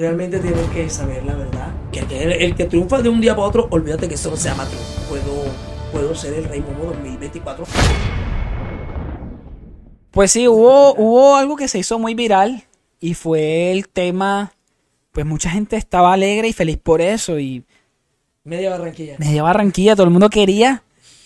realmente tienen que saber la verdad. Que el, el que triunfa de un día para otro, olvídate que eso no se llama triunfo. Puedo, puedo ser el Rey Momo 2024. Pues sí, hubo, hubo algo que se hizo muy viral y fue el tema, pues mucha gente estaba alegre y feliz por eso y Media Barranquilla. media Barranquilla, todo el mundo quería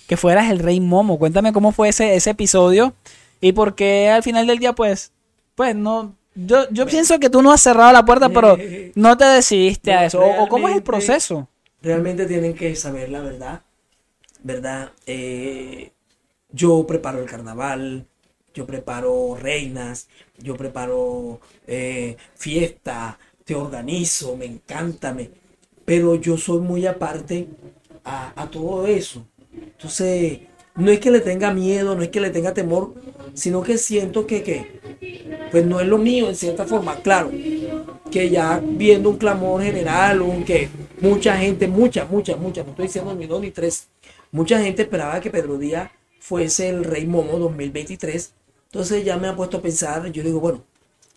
que fueras el Rey Momo. Cuéntame cómo fue ese, ese episodio y por qué al final del día, pues, pues no, yo, yo pienso que tú no has cerrado la puerta, pero no te decidiste a eso. O, cómo es el proceso. Realmente tienen que saber la verdad. ¿Verdad? Eh, yo preparo el carnaval, yo preparo reinas, yo preparo eh, fiesta, te organizo, me encanta, me, pero yo soy muy aparte a, a todo eso. Entonces, no es que le tenga miedo, no es que le tenga temor, sino que siento que, que pues no es lo mío en cierta forma. Claro, que ya viendo un clamor general, un que mucha gente, mucha, mucha, mucha, no estoy diciendo ni dos ni tres, mucha gente esperaba que Pedro Díaz fuese el Rey Momo 2023. Entonces ya me ha puesto a pensar, yo digo, bueno,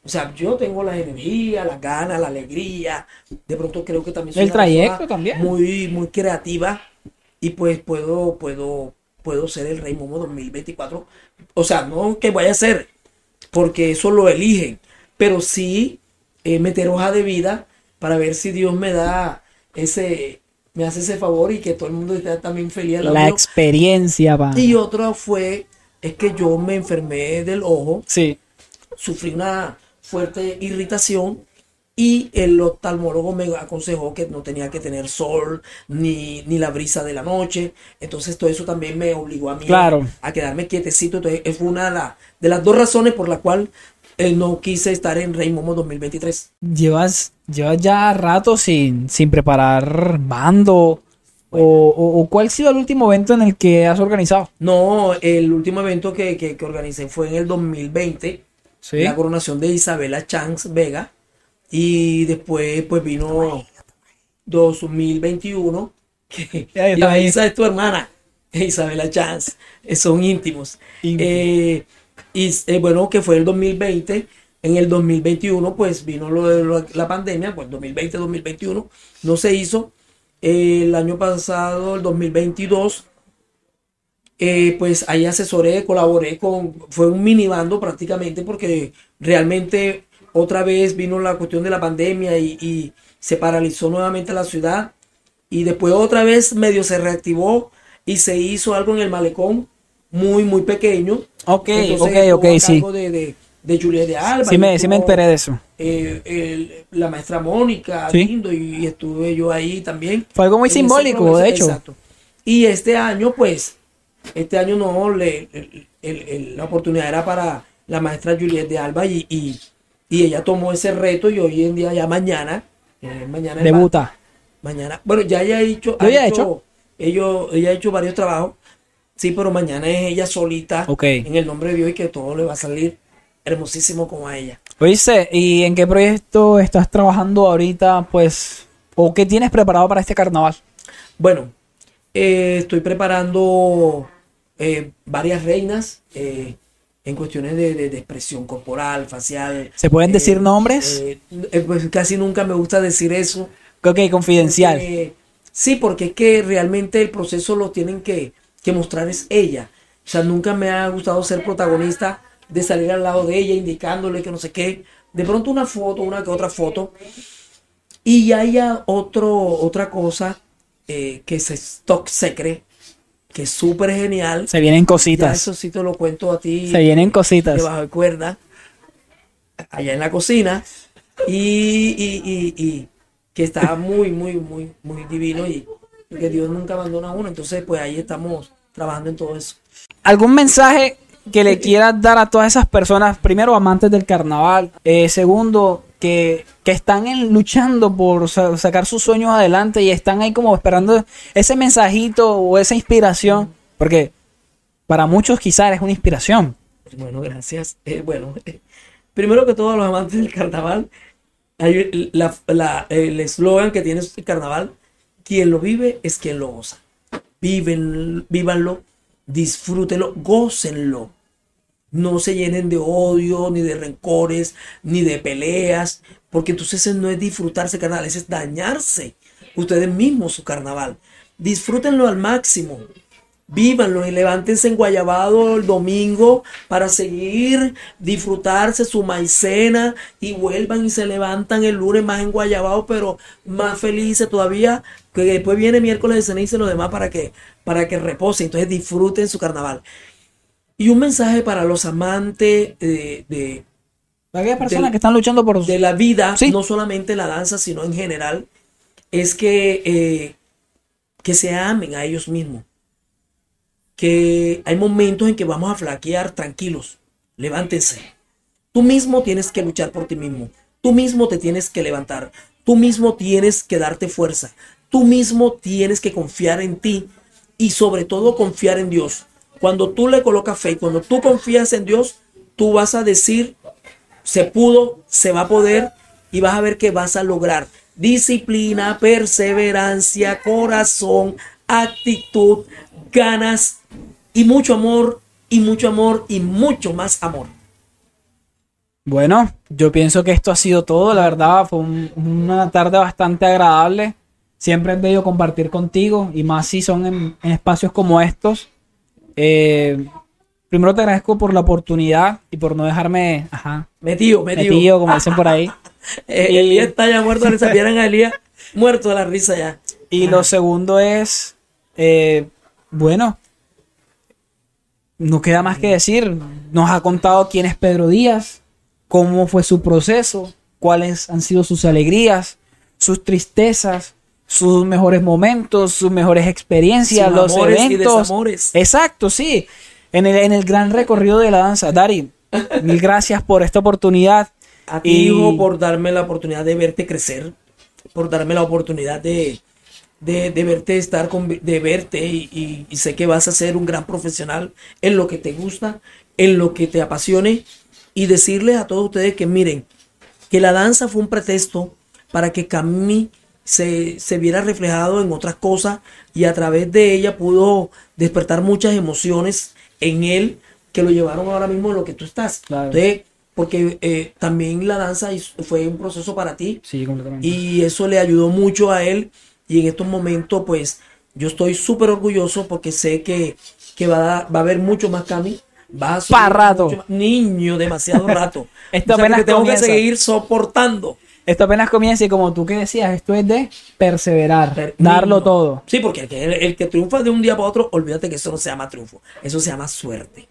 o sea, yo tengo la energía, las ganas, la alegría, de pronto creo que también soy El trayecto también. muy, muy creativa y pues puedo, puedo, puedo ser el Rey Momo 2024. O sea, no que vaya a ser, porque eso lo eligen, pero sí eh, meter hoja de vida para ver si Dios me da ese, me hace ese favor y que todo el mundo esté también feliz. La mío. experiencia, pa. Y otro fue, es que yo me enfermé del ojo, Sí. sufrí una fuerte irritación y el oftalmólogo me aconsejó que no tenía que tener sol ni, ni la brisa de la noche. Entonces todo eso también me obligó a mí Claro. a quedarme quietecito. Entonces fue una de, la- de las dos razones por las cuales eh, no quise estar en Rey Momo 2023. Llevas, llevas ya rato sin, sin preparar bando. O, o- o cuál ha sido el último evento en el que has organizado? No, el último evento que, que, que organicé fue en el 2020. Sí. la coronación de Isabela Chance Vega y después pues vino 2021 que ahí. Isa es tu hermana Isabela Chance eh, son íntimos. Eh, y eh, bueno que fue el 2020 en el 2021 pues vino lo de lo- la pandemia pues 2020 2021 no se hizo el año pasado el 2022 eh, pues ahí asesoré, colaboré con, fue un mini bando prácticamente porque realmente otra vez vino la cuestión de la pandemia y, y se paralizó nuevamente la ciudad y después otra vez medio se reactivó y se hizo algo en el malecón muy muy pequeño. Ok, Entonces, ok, ok, sí. de, de, de Juliet de Alba. Sí me, sí me enteré de eso. eh, el- la maestra Mónica Sí. Lindo y, y estuve yo ahí también. Fue algo muy simbólico, de hecho. exacto. Y este año, pues, este año no, le, el- el- el- la oportunidad era para la maestra Juliet de Alba y, y, y ella tomó ese reto y hoy en día, ya mañana, eh, mañana Debuta. ma- mañana, bueno, ya ella ha hecho, ¿Yo ya he hecho? ellos- ella ha hecho varios trabajos, sí, pero mañana es ella solita, Ok. en el nombre de Dios y que todo le va a salir hermosísimo como a ella. Oíste, ¿y en qué proyecto estás trabajando ahorita, pues, o qué tienes preparado para este carnaval? Bueno, eh, estoy preparando eh, varias reinas eh, en cuestiones de, de- de expresión corporal, facial. ¿Se pueden eh, decir nombres? eh, eh, pues casi nunca me gusta decir eso. ok, confidencial. porque- sí, porque es que realmente el proceso lo tienen que, que mostrar es ella. O sea, nunca me ha gustado ser protagonista de salir al lado de ella indicándole que no sé qué. De pronto una foto, una que otra foto. Y haya otro, otra cosa eh, que es Stock Secret, que es súper genial. Se vienen Ya cositas. eso sí te lo cuento a ti. Se vienen cositas. Debajo de cuerda. Allá en la cocina. Y, y, y, y que está muy, muy, muy, muy divino. Y que Dios nunca abandona a uno. Entonces, pues ahí estamos trabajando en todo eso. ¿Algún mensaje que le quieras dar a todas esas personas, primero amantes del carnaval, eh, segundo, que, que están luchando por sa- sacar sus sueños adelante y están ahí como esperando ese mensajito o esa inspiración? Porque para muchos quizás es una inspiración. Bueno, gracias. Eh, bueno, primero que todo, los amantes del carnaval, el eslogan que tiene el carnaval, quien lo vive es quien lo goza. Viven, vívanlo, disfrútenlo, gócenlo. No se llenen de odio, ni de rencores, ni de peleas, Porque entonces ese no es disfrutarse carnaval, ese es dañarse ustedes mismos su carnaval. Disfrútenlo al máximo. Vívanlo y levántense en Guayabado el domingo para seguir disfrutarse su maicena y vuelvan y se levantan el lunes más en Guayabado, pero más felices todavía, que después viene miércoles de ceniza y lo demás para que, para que reposen. Entonces disfruten su carnaval. Y un mensaje para los amantes de, de aquellas personas que están luchando por de la vida, no solamente la danza, sino en general, es que, eh, que se amen a ellos mismos que hay momentos en que vamos a flaquear tranquilos. Levántense. Tú mismo tienes que luchar por ti mismo. Tú mismo te tienes que levantar. Tú mismo tienes que darte fuerza. Tú mismo tienes que confiar en ti y sobre todo confiar en Dios. Cuando tú le colocas fe cuando tú confías en Dios, tú vas a decir, se pudo, se va a poder y vas a ver que vas a lograr disciplina, perseverancia, corazón, actitud, ganas y mucho amor y mucho amor y mucho más amor. Bueno, yo pienso que esto ha sido todo, la verdad fue una tarde bastante agradable. Siempre es bello compartir contigo y más si son en, espacios como estos. Eh, primero te agradezco por la oportunidad y por no dejarme ajá, metido, metido. como dicen por ahí. Eh, Elías está ya muerto, le sabieran a Elías muerto de la risa ya. Y lo segundo es, eh, bueno, no queda más que decir. Nos ha contado quién es Pedro Díaz, cómo fue su proceso, cuáles han sido sus alegrías, sus tristezas, sus mejores momentos, sus mejores experiencias, los eventos. Exacto, sí. En el, en el gran recorrido de la danza. Dari, mil gracias por esta oportunidad. A ti, hijo, por darme la oportunidad de verte crecer, por darme la oportunidad de, de, verte estar con, de verte y, sé que vas a ser un gran profesional en lo que te gusta, en lo que te apasione y decirle a todos ustedes que miren, que la danza fue un pretexto para que Cami se, se viera reflejado en otras cosas y a través de ella pudo despertar muchas emociones en él que lo llevaron ahora mismo a lo que tú estás. porque eh, también la danza fue un proceso para ti. Y eso le ayudó mucho a él y en estos momentos, pues, yo estoy súper orgulloso porque sé que, va, a, va a haber mucho más Cami. Va a ser rato. niño, demasiado rato. esto apenas tengo que seguir soportando. Esto apenas comienza y como tú que decías, esto es de perseverar, darlo todo. Sí, porque el, el, que triunfa de un día para otro, olvídate que eso no se llama triunfo, eso se llama suerte.